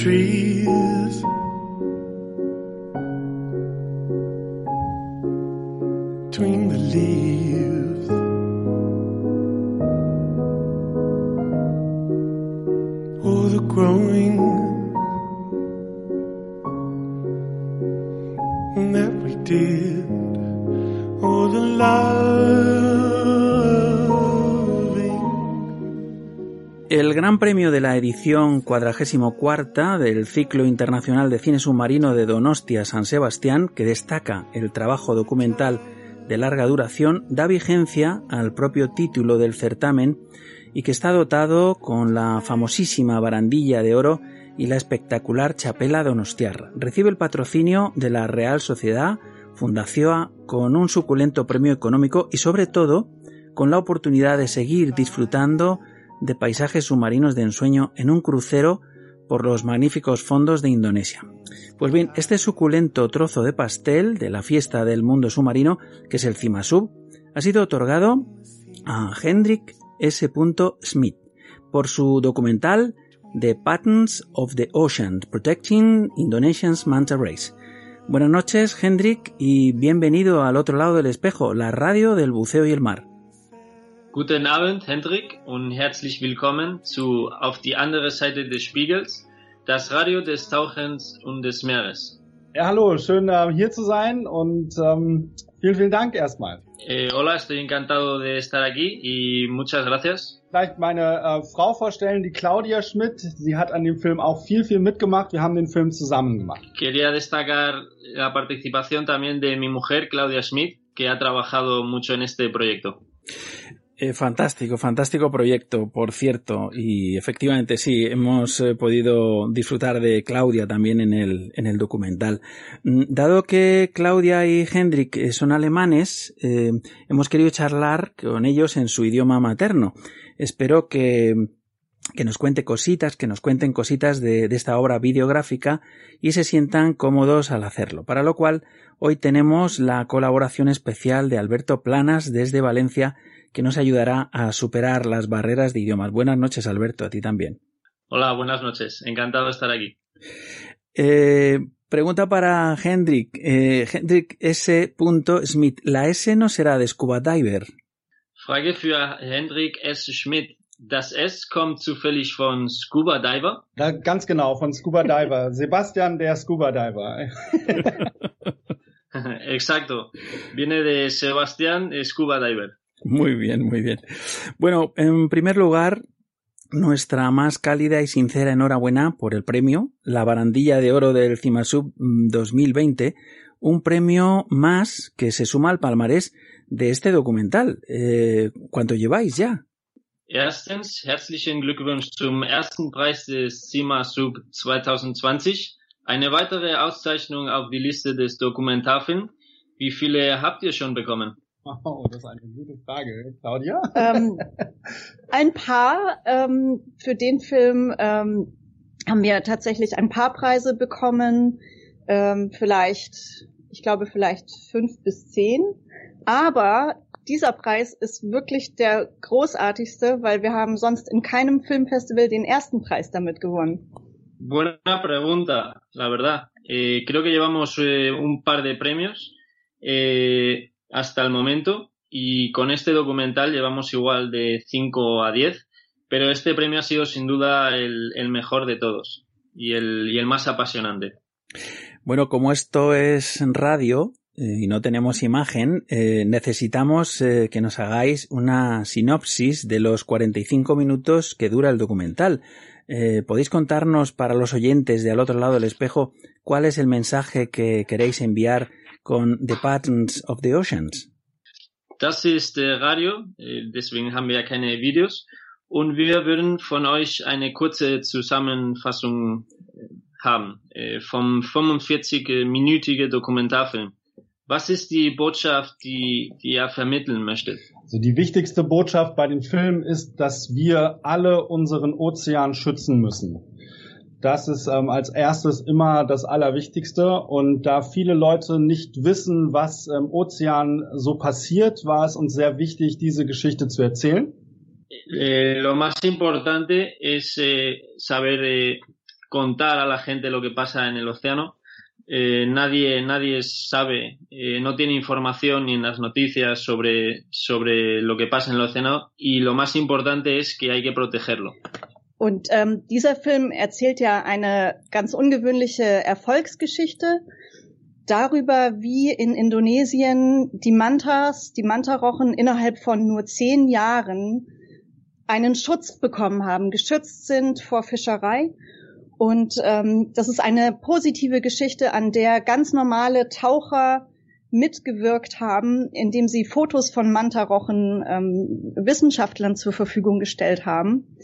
trees. Between the leaves, or the growing that we did, or the love. El Gran Premio de la edición cuadragésimo cuarta del Ciclo Internacional de Cine Submarino de Donostia San Sebastián, que destaca el trabajo documental de larga duración, da vigencia al propio título del certamen y que está dotado con la famosísima barandilla de oro y la espectacular chapela donostiarra. Recibe el patrocinio de la Real Sociedad Fundación con un suculento premio económico y sobre todo con la oportunidad de seguir disfrutando de paisajes submarinos de ensueño en un crucero por los magníficos fondos de Indonesia. Pues bien, este suculento trozo de pastel de la fiesta del mundo submarino, que es el CIMASUB, ha sido otorgado a Hendrik S. Smith por su documental The Patterns of the Ocean, Protecting Indonesian's Manta Race. Buenas noches, Hendrik, y bienvenido al otro lado del espejo, la radio del buceo y el mar. Guten Abend, Hendrik, und herzlich willkommen zu Auf die andere Seite des Spiegels, das Radio des Tauchens und des Meeres. Ja, hallo, schön äh, hier zu sein und ähm, vielen, vielen Dank erstmal. Eh, hola, estoy encantado de estar aquí y muchas gracias. Vielleicht meine äh, Frau vorstellen, die Claudia Schmidt. Sie hat an dem Film auch viel, viel mitgemacht. Wir haben den Film zusammen gemacht. Quería destacar la participación también de mi mujer, Claudia Schmidt, que ha trabajado mucho en este proyecto. Eh, fantástico, fantástico proyecto, por cierto. Y efectivamente, sí, hemos eh, podido disfrutar de Claudia también en el, en el documental. Mm, Dado que Claudia y Hendrik eh, son alemanes, hemos querido charlar con ellos en su idioma materno. Espero que, que nos cuente cositas, que nos cuenten cositas de, de esta obra videográfica y se sientan cómodos al hacerlo. Para lo cual, hoy tenemos la colaboración especial de Alberto Planas desde Valencia, que nos ayudará a superar las barreras de idiomas. Buenas noches, Alberto, a ti también. Hola, buenas noches. Encantado de estar aquí. Eh, pregunta para Hendrik. Eh, Hendrik S. Smith. La S no será de Scuba Diver. Frage für Hendrik S. Schmidt. Das S kommt zufällig von Scuba Diver. Ja, ganz genau, von Scuba Diver. Sebastian, der Scuba Diver. Exacto. Viene de Sebastián Scuba Diver. Muy bien, muy bien. Bueno, en primer lugar, nuestra más cálida y sincera enhorabuena por el premio, la barandilla de oro del CIMASUB 2020, un premio más que se suma al palmarés de este documental. Eh, ¿Cuánto lleváis ya? Erstens, herzlichen Glückwunsch zum ersten Preis des CIMA Sub 2020. Eine weitere Auszeichnung auf die Liste des Dokumentarfilms. Wie viele habt ihr schon bekommen? Oh, das ist eine gute Frage. Claudia? Ähm, ein paar. Ähm, für den Film ähm, haben wir tatsächlich ein paar Preise bekommen. Ähm, vielleicht, ich glaube, vielleicht fünf bis zehn. Aber dieser Preis ist wirklich der großartigste, weil wir haben sonst in keinem Filmfestival den ersten Preis damit gewonnen. Buena pregunta, la verdad. Eh, creo que llevamos eh, un par de premios eh, hasta el momento y con este documental llevamos igual de 5 a 10, pero este premio ha sido sin duda el, mejor de todos y el, y el más apasionante. Bueno, como esto es radio eh, y no tenemos imagen, eh, necesitamos eh, que nos hagáis una sinopsis de los 45 minutos que dura el documental. ¿Podéis contarnos para los oyentes de al otro lado del espejo cuál es el mensaje que queréis enviar con The Patterns of the Oceans? Das ist äh, Radio, äh, deswegen haben wir ja keine Videos. Und wir würden von euch eine kurze Zusammenfassung äh, haben äh, vom 45-minütige Dokumentarfilm. Was ist die Botschaft, die, die ihr vermitteln möchtet? Also die wichtigste Botschaft bei dem Film ist, dass wir alle unseren Ozean schützen müssen. Das ist ähm, als erstes immer das Allerwichtigste. Und da viele Leute nicht wissen, was im Ozean so passiert, war es uns sehr wichtig, diese Geschichte zu erzählen. Eh, lo más importante es eh, saber eh, contar a la gente lo que pasa en el océano. eh, nadie, nadie sabe, eh, no tiene información ni en las noticias sobre, sobre lo que pasa en el océano y lo más importante es que hay que protegerlo. Und ähm, dieser Film erzählt ja eine ganz ungewöhnliche Erfolgsgeschichte darüber, wie in Indonesien die Mantas, die Mantarochen innerhalb von nur zehn Jahren einen Schutz bekommen haben, geschützt sind vor Fischerei. Und ähm, das ist eine positive Geschichte, an der ganz normale Taucher mitgewirkt haben, indem sie Fotos von Mantarochen ähm, Wissenschaftlern zur Verfügung gestellt haben.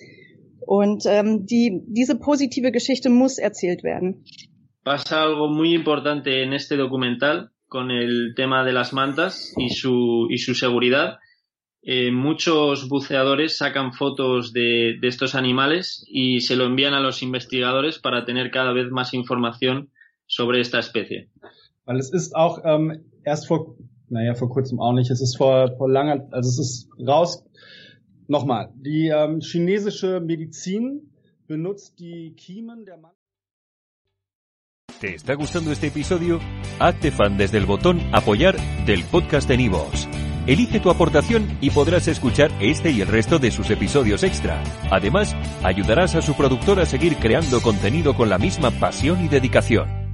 Und ähm, die, diese positive Geschichte muss erzählt werden. Pasa algo muy importante en este documental con el tema de las mantas y su, y su seguridad eh, muchos buceadores sacan fotos de, de, estos animales y se lo envían a los investigadores para tener cada vez más información sobre esta especie. Weil es ist auch ähm, erst vor, naja, vor kurzem auch nicht, es ist vor, vor langer, also es ist raus, nochmal, die ähm, chinesische Medizin benutzt die Kiemen der Mann ¿Te está gustando este episodio? Hazte fan desde el botón apoyar del podcast de Nivos. Elige tu aportación y podrás escuchar este y el resto de sus episodios extra. Además, ayudarás a su productor a seguir creando contenido con la misma pasión y dedicación.